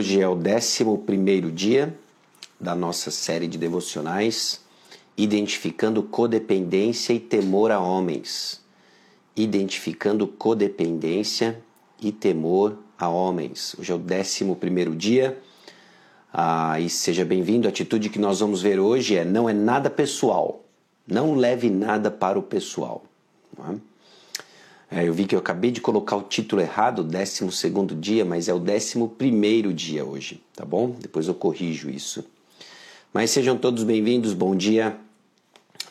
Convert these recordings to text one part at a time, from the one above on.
Hoje é o 11 dia da nossa série de devocionais, identificando codependência e temor a homens. Identificando codependência e temor a homens. Hoje é o 11 dia. Ah, e seja bem-vindo. A atitude que nós vamos ver hoje é: não é nada pessoal. Não leve nada para o pessoal. Não é? É, eu vi que eu acabei de colocar o título errado, 12 dia, mas é o 11 dia hoje, tá bom? Depois eu corrijo isso. Mas sejam todos bem-vindos, bom dia.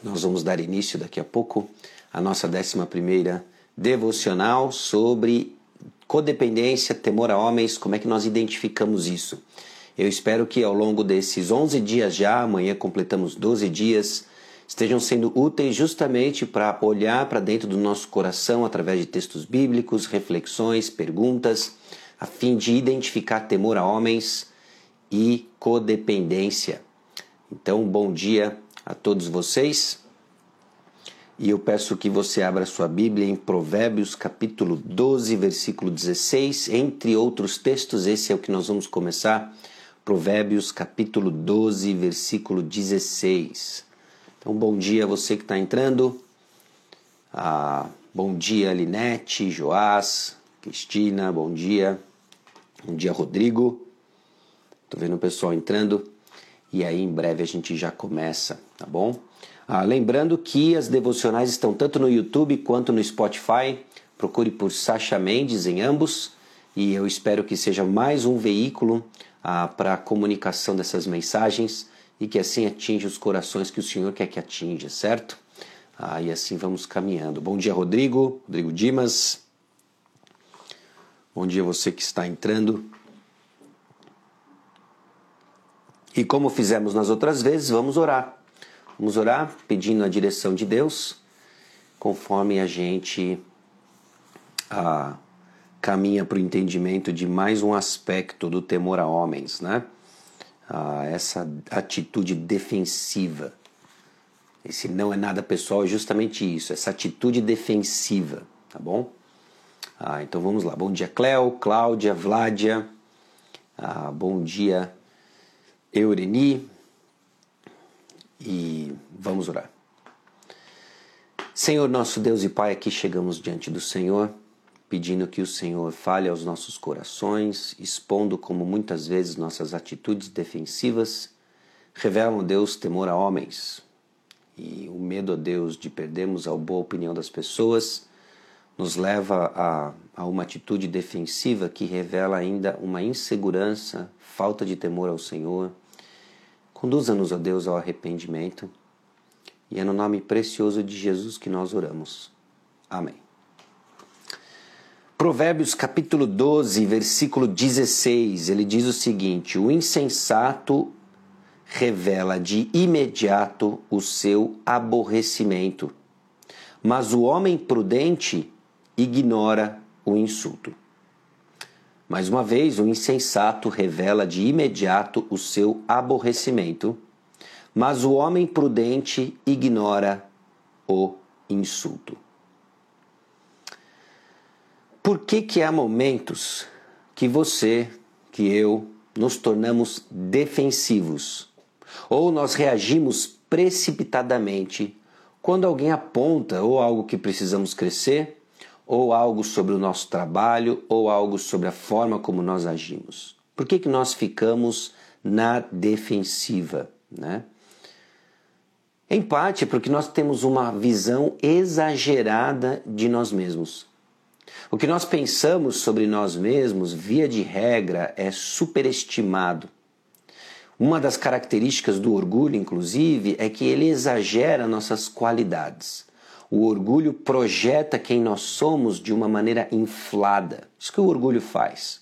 Nós vamos dar início daqui a pouco à nossa 11 devocional sobre codependência, temor a homens, como é que nós identificamos isso. Eu espero que ao longo desses 11 dias já, amanhã completamos 12 dias, estejam sendo úteis justamente para olhar para dentro do nosso coração através de textos bíblicos, reflexões, perguntas, a fim de identificar temor a homens e codependência. Então, bom dia a todos vocês. E eu peço que você abra sua Bíblia em Provérbios capítulo 12, versículo 16, entre outros textos, esse é o que nós vamos começar. Provérbios capítulo 12, versículo 16. Então, bom dia a você que está entrando. Ah, bom dia, Linete, Joás, Cristina, bom dia. Bom dia, Rodrigo. Estou vendo o pessoal entrando. E aí, em breve, a gente já começa, tá bom? Ah, lembrando que as devocionais estão tanto no YouTube quanto no Spotify. Procure por Sacha Mendes em ambos. E eu espero que seja mais um veículo ah, para a comunicação dessas mensagens e que assim atinja os corações que o Senhor quer que atinja, certo? Ah, assim vamos caminhando. Bom dia, Rodrigo, Rodrigo Dimas. Bom dia você que está entrando. E como fizemos nas outras vezes, vamos orar. Vamos orar pedindo a direção de Deus, conforme a gente ah, caminha para o entendimento de mais um aspecto do temor a homens, né? Ah, essa atitude defensiva. Esse não é nada pessoal, é justamente isso, essa atitude defensiva, tá bom? Ah, então vamos lá. Bom dia, Cléo, Cláudia, Vládia. Ah, bom dia, Eureni. E vamos orar. Senhor, nosso Deus e Pai, aqui chegamos diante do Senhor pedindo que o Senhor fale aos nossos corações, expondo como muitas vezes nossas atitudes defensivas revelam, Deus, temor a homens e o medo a Deus de perdermos a boa opinião das pessoas nos leva a, a uma atitude defensiva que revela ainda uma insegurança, falta de temor ao Senhor. Conduza-nos, ó Deus, ao arrependimento. E é no nome precioso de Jesus que nós oramos. Amém. Provérbios capítulo 12, versículo 16, ele diz o seguinte: O insensato revela de imediato o seu aborrecimento, mas o homem prudente ignora o insulto. Mais uma vez, o insensato revela de imediato o seu aborrecimento, mas o homem prudente ignora o insulto. Por que, que há momentos que você, que eu, nos tornamos defensivos? Ou nós reagimos precipitadamente quando alguém aponta ou algo que precisamos crescer, ou algo sobre o nosso trabalho, ou algo sobre a forma como nós agimos? Por que, que nós ficamos na defensiva? Né? Em parte porque nós temos uma visão exagerada de nós mesmos. O que nós pensamos sobre nós mesmos, via de regra, é superestimado. Uma das características do orgulho, inclusive, é que ele exagera nossas qualidades. O orgulho projeta quem nós somos de uma maneira inflada. Isso que o orgulho faz.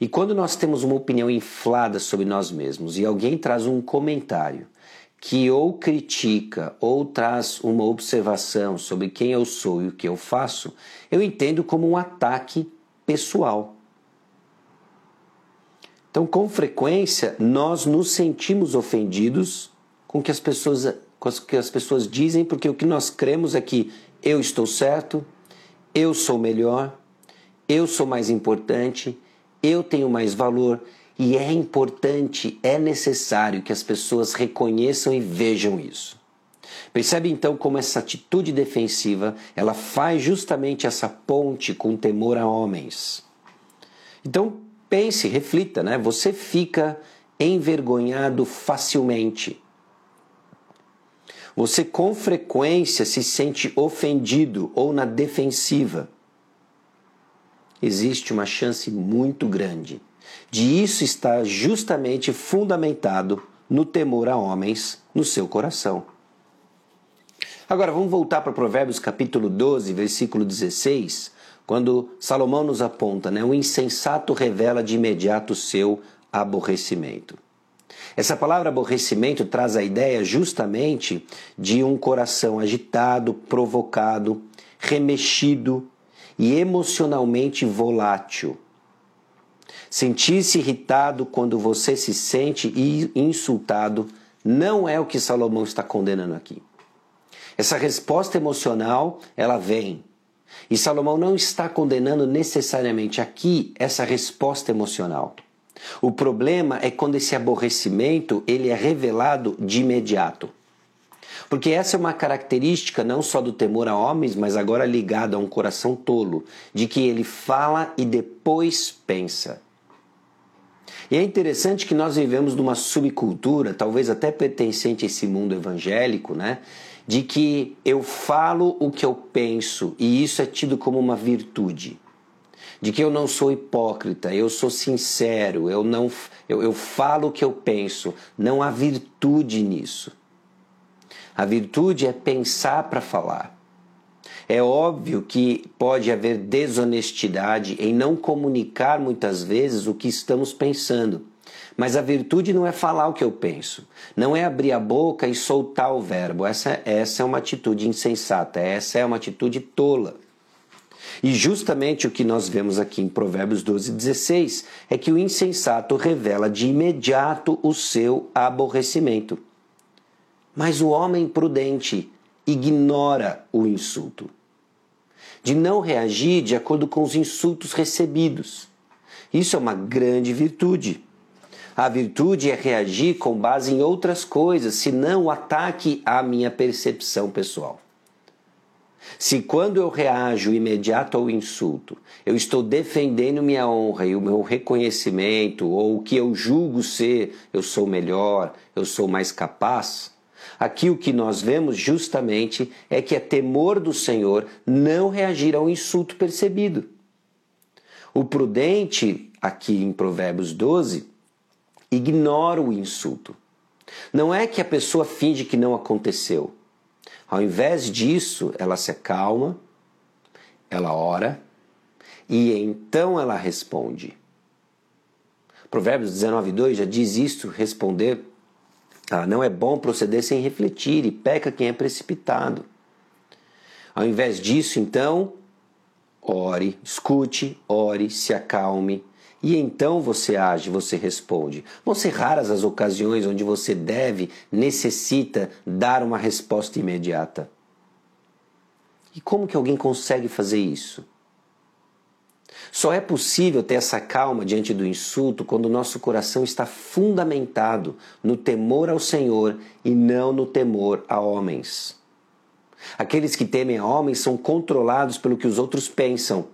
E quando nós temos uma opinião inflada sobre nós mesmos e alguém traz um comentário que ou critica ou traz uma observação sobre quem eu sou e o que eu faço, eu entendo como um ataque pessoal. Então, com frequência, nós nos sentimos ofendidos com que as pessoas, com o que as pessoas dizem, porque o que nós cremos é que eu estou certo, eu sou melhor, eu sou mais importante, eu tenho mais valor e é importante, é necessário que as pessoas reconheçam e vejam isso. Percebe então como essa atitude defensiva, ela faz justamente essa ponte com temor a homens. Então, pense, reflita, né? Você fica envergonhado facilmente. Você com frequência se sente ofendido ou na defensiva. Existe uma chance muito grande de isso estar justamente fundamentado no temor a homens no seu coração. Agora vamos voltar para Provérbios capítulo 12, versículo 16, quando Salomão nos aponta, né, o insensato revela de imediato seu aborrecimento. Essa palavra aborrecimento traz a ideia justamente de um coração agitado, provocado, remexido e emocionalmente volátil. Sentir-se irritado quando você se sente insultado não é o que Salomão está condenando aqui. Essa resposta emocional, ela vem. E Salomão não está condenando necessariamente aqui essa resposta emocional. O problema é quando esse aborrecimento ele é revelado de imediato. Porque essa é uma característica não só do temor a homens, mas agora ligado a um coração tolo, de que ele fala e depois pensa. E é interessante que nós vivemos numa subcultura, talvez até pertencente a esse mundo evangélico, né? De que eu falo o que eu penso e isso é tido como uma virtude. De que eu não sou hipócrita, eu sou sincero, eu não eu, eu falo o que eu penso. Não há virtude nisso. A virtude é pensar para falar. É óbvio que pode haver desonestidade em não comunicar muitas vezes o que estamos pensando. Mas a virtude não é falar o que eu penso, não é abrir a boca e soltar o verbo. Essa, essa é uma atitude insensata, essa é uma atitude tola. E justamente o que nós vemos aqui em Provérbios 12, 16 é que o insensato revela de imediato o seu aborrecimento. Mas o homem prudente ignora o insulto de não reagir de acordo com os insultos recebidos. Isso é uma grande virtude. A virtude é reagir com base em outras coisas, senão o ataque à minha percepção pessoal. Se quando eu reajo imediato ao insulto, eu estou defendendo minha honra e o meu reconhecimento, ou o que eu julgo ser, eu sou melhor, eu sou mais capaz, Aqui o que nós vemos justamente é que é temor do Senhor não reagir ao insulto percebido. O prudente, aqui em Provérbios 12, ignora o insulto. Não é que a pessoa finge que não aconteceu. Ao invés disso, ela se acalma, ela ora e então ela responde. Provérbios 19, 2 já diz isto: responder ah, não é bom proceder sem refletir e peca quem é precipitado. Ao invés disso, então, ore, escute, ore, se acalme e então você age, você responde. Vão ser raras as ocasiões onde você deve, necessita dar uma resposta imediata. E como que alguém consegue fazer isso? Só é possível ter essa calma diante do insulto quando o nosso coração está fundamentado no temor ao Senhor e não no temor a homens. Aqueles que temem a homens são controlados pelo que os outros pensam.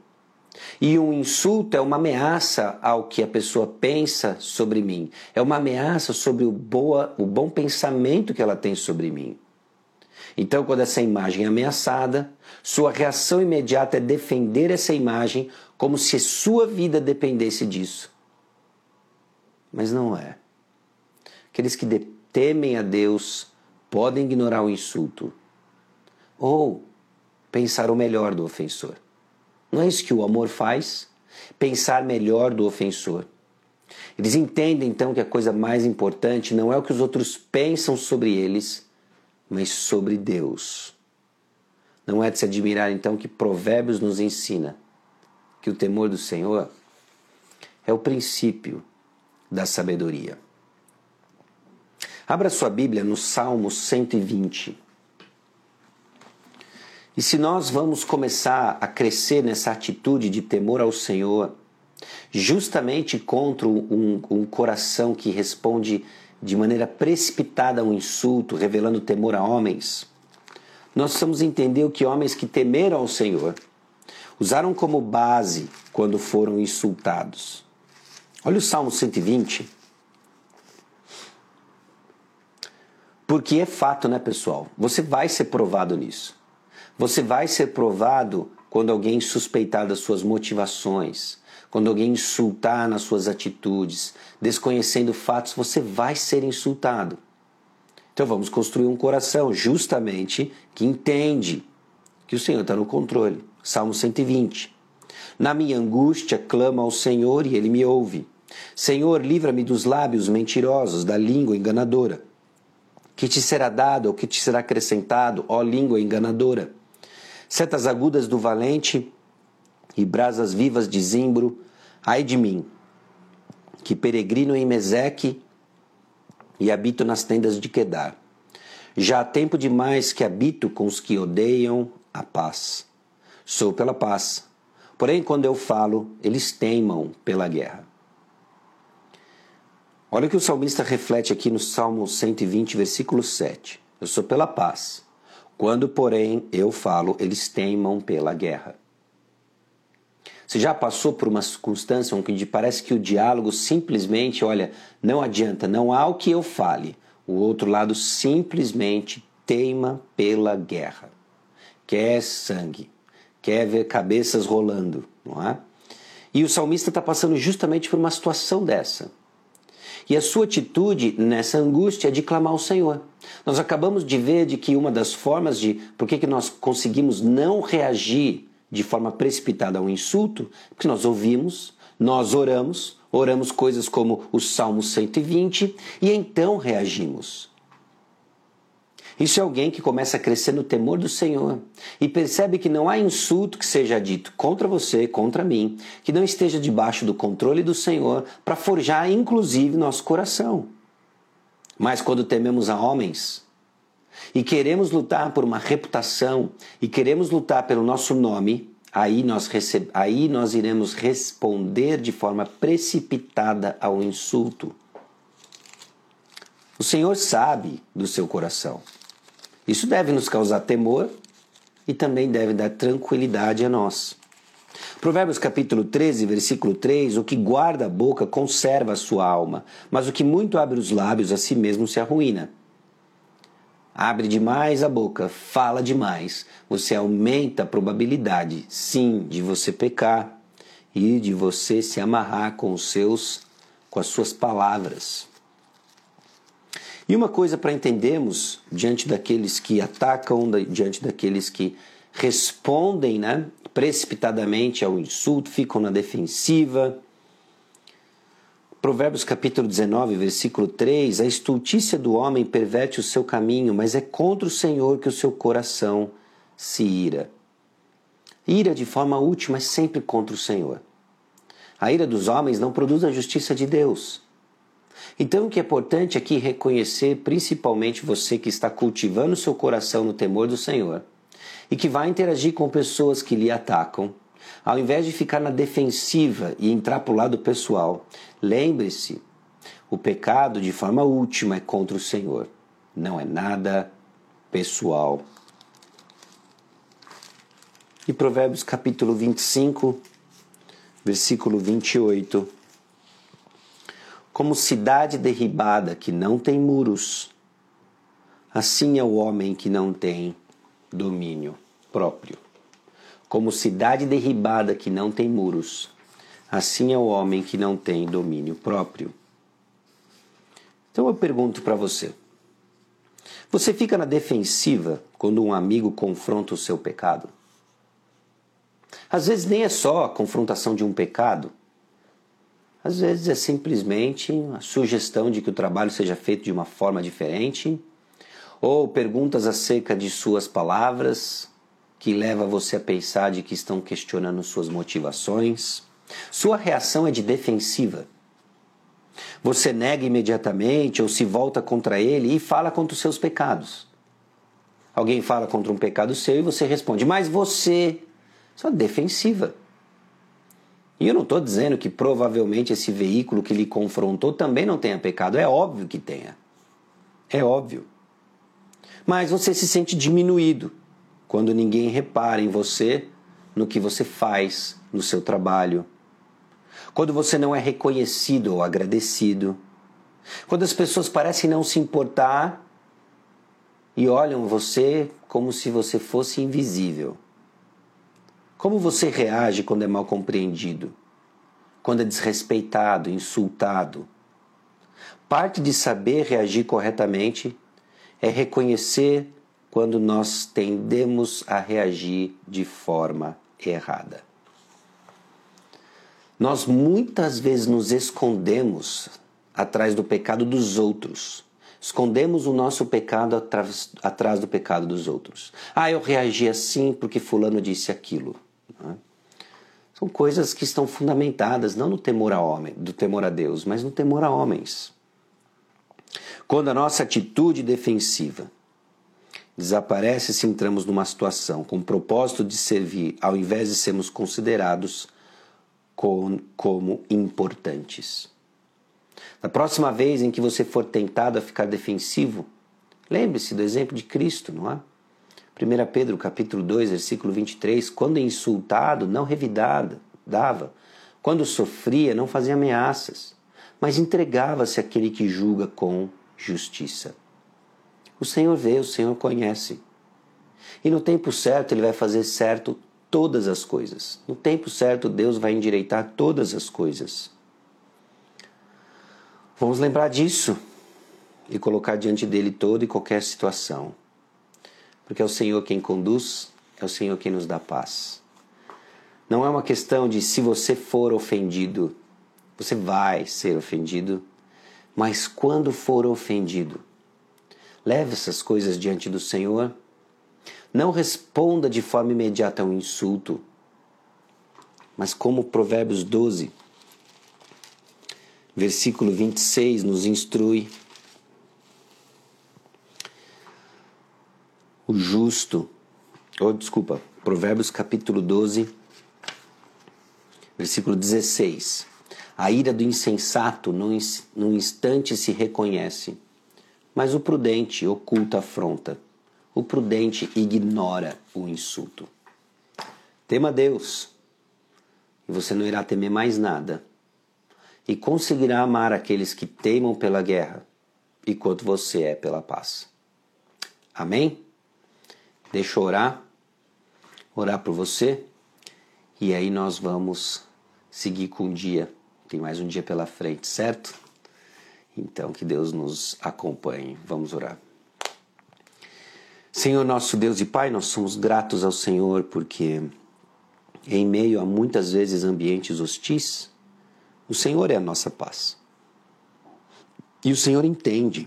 E um insulto é uma ameaça ao que a pessoa pensa sobre mim, é uma ameaça sobre o, boa, o bom pensamento que ela tem sobre mim. Então, quando essa imagem é ameaçada, sua reação imediata é defender essa imagem como se sua vida dependesse disso. Mas não é. Aqueles que temem a Deus podem ignorar o insulto ou pensar o melhor do ofensor. Não é isso que o amor faz? Pensar melhor do ofensor. Eles entendem então que a coisa mais importante não é o que os outros pensam sobre eles, mas sobre Deus. Não é de se admirar então que Provérbios nos ensina que o temor do Senhor é o princípio da sabedoria. Abra sua Bíblia no Salmo 120. E se nós vamos começar a crescer nessa atitude de temor ao Senhor, justamente contra um, um coração que responde de maneira precipitada um insulto, revelando temor a homens, nós precisamos entender que homens que temeram ao Senhor usaram como base quando foram insultados. Olha o Salmo 120. Porque é fato, né, pessoal? Você vai ser provado nisso. Você vai ser provado quando alguém suspeitar das suas motivações, quando alguém insultar nas suas atitudes, desconhecendo fatos, você vai ser insultado. Então vamos construir um coração justamente que entende que o Senhor está no controle. Salmo 120. Na minha angústia clamo ao Senhor e ele me ouve. Senhor, livra-me dos lábios mentirosos, da língua enganadora. Que te será dado ou que te será acrescentado, ó língua enganadora? Setas agudas do valente e brasas vivas de zimbro, ai de mim, que peregrino em Meseque e habito nas tendas de Quedar. Já há tempo demais que habito com os que odeiam a paz. Sou pela paz. Porém, quando eu falo, eles teimam pela guerra. Olha o que o salmista reflete aqui no Salmo 120, versículo 7. Eu sou pela paz. Quando, porém, eu falo, eles teimam pela guerra. Você já passou por uma circunstância onde parece que o diálogo simplesmente, olha, não adianta, não há o que eu fale. O outro lado simplesmente teima pela guerra. Quer sangue, quer ver cabeças rolando, não é? E o salmista está passando justamente por uma situação dessa. E a sua atitude nessa angústia é de clamar ao Senhor. Nós acabamos de ver de que uma das formas de por que, que nós conseguimos não reagir de forma precipitada ao insulto, porque nós ouvimos, nós oramos, oramos coisas como o Salmo 120 e então reagimos. Isso é alguém que começa a crescer no temor do Senhor e percebe que não há insulto que seja dito contra você, contra mim, que não esteja debaixo do controle do Senhor para forjar inclusive nosso coração. Mas quando tememos a homens, e queremos lutar por uma reputação e queremos lutar pelo nosso nome, aí nós, receb... aí nós iremos responder de forma precipitada ao insulto. O Senhor sabe do seu coração. Isso deve nos causar temor e também deve dar tranquilidade a nós. Provérbios capítulo 13, versículo 3: O que guarda a boca conserva a sua alma, mas o que muito abre os lábios a si mesmo se arruína abre demais a boca, fala demais, você aumenta a probabilidade, sim, de você pecar e de você se amarrar com os seus com as suas palavras. E uma coisa para entendermos diante daqueles que atacam, diante daqueles que respondem, né, precipitadamente ao insulto, ficam na defensiva, Provérbios capítulo 19, versículo 3: A estultícia do homem perverte o seu caminho, mas é contra o Senhor que o seu coração se ira. Ira de forma útil, é sempre contra o Senhor. A ira dos homens não produz a justiça de Deus. Então, o que é importante aqui reconhecer, principalmente você que está cultivando seu coração no temor do Senhor e que vai interagir com pessoas que lhe atacam, ao invés de ficar na defensiva e entrar para o lado pessoal, lembre-se: o pecado, de forma última, é contra o Senhor, não é nada pessoal. E Provérbios capítulo 25, versículo 28. Como cidade derribada que não tem muros, assim é o homem que não tem domínio próprio. Como cidade derribada que não tem muros, assim é o homem que não tem domínio próprio. Então eu pergunto para você: você fica na defensiva quando um amigo confronta o seu pecado? Às vezes nem é só a confrontação de um pecado. Às vezes é simplesmente a sugestão de que o trabalho seja feito de uma forma diferente, ou perguntas acerca de suas palavras, que leva você a pensar de que estão questionando suas motivações. Sua reação é de defensiva. Você nega imediatamente ou se volta contra ele e fala contra os seus pecados. Alguém fala contra um pecado seu e você responde, mas você. Isso é defensiva. E eu não estou dizendo que provavelmente esse veículo que lhe confrontou também não tenha pecado. É óbvio que tenha. É óbvio. Mas você se sente diminuído quando ninguém repara em você, no que você faz, no seu trabalho. Quando você não é reconhecido ou agradecido. Quando as pessoas parecem não se importar e olham você como se você fosse invisível. Como você reage quando é mal compreendido? Quando é desrespeitado, insultado? Parte de saber reagir corretamente é reconhecer quando nós tendemos a reagir de forma errada. Nós muitas vezes nos escondemos atrás do pecado dos outros. Escondemos o nosso pecado atrás, atrás do pecado dos outros. Ah, eu reagi assim porque Fulano disse aquilo. Né? São coisas que estão fundamentadas não no temor a homem, do temor a Deus, mas no temor a homens. Quando a nossa atitude defensiva desaparece se entramos numa situação com o propósito de servir, ao invés de sermos considerados com, como importantes. Na próxima vez em que você for tentado a ficar defensivo, lembre-se do exemplo de Cristo, não é? 1 Pedro capítulo 2, versículo 23, quando insultado, não revidava, dava. Quando sofria, não fazia ameaças, mas entregava-se àquele que julga com justiça. O Senhor vê, o Senhor conhece. E no tempo certo, Ele vai fazer certo todas as coisas. No tempo certo, Deus vai endireitar todas as coisas. Vamos lembrar disso e colocar diante dele toda e qualquer situação porque é o Senhor quem conduz, é o Senhor quem nos dá paz. Não é uma questão de se você for ofendido, você vai ser ofendido, mas quando for ofendido, leve essas coisas diante do Senhor. Não responda de forma imediata ao insulto, mas como Provérbios 12, versículo 26 nos instrui, o justo, ou oh, desculpa, Provérbios capítulo 12, versículo 16. A ira do insensato num instante se reconhece, mas o prudente oculta a afronta. O prudente ignora o insulto. Tema Deus, e você não irá temer mais nada, e conseguirá amar aqueles que teimam pela guerra, enquanto você é pela paz. Amém? Deixa eu orar, orar por você e aí nós vamos seguir com o dia. Tem mais um dia pela frente, certo? Então que Deus nos acompanhe. Vamos orar. Senhor nosso Deus e Pai, nós somos gratos ao Senhor porque em meio a muitas vezes ambientes hostis, o Senhor é a nossa paz. E o Senhor entende,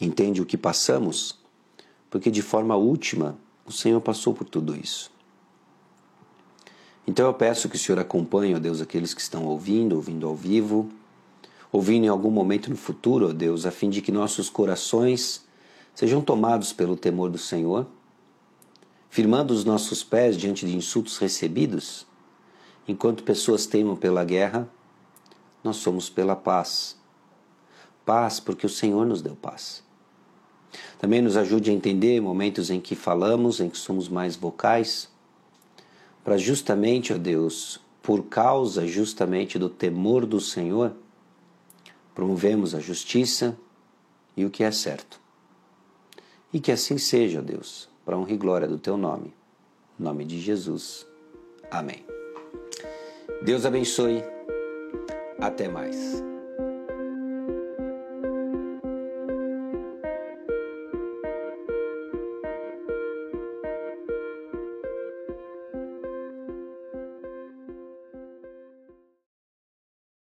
entende o que passamos porque de forma última o Senhor passou por tudo isso. Então eu peço que o Senhor acompanhe, ó Deus, aqueles que estão ouvindo, ouvindo ao vivo, ouvindo em algum momento no futuro, ó Deus, a fim de que nossos corações sejam tomados pelo temor do Senhor, firmando os nossos pés diante de insultos recebidos, enquanto pessoas temam pela guerra, nós somos pela paz. Paz porque o Senhor nos deu paz. Também nos ajude a entender momentos em que falamos, em que somos mais vocais, para justamente, ó Deus, por causa justamente do temor do Senhor, promovemos a justiça e o que é certo. E que assim seja, Deus, para honra e glória do teu nome. Em nome de Jesus. Amém. Deus abençoe. Até mais.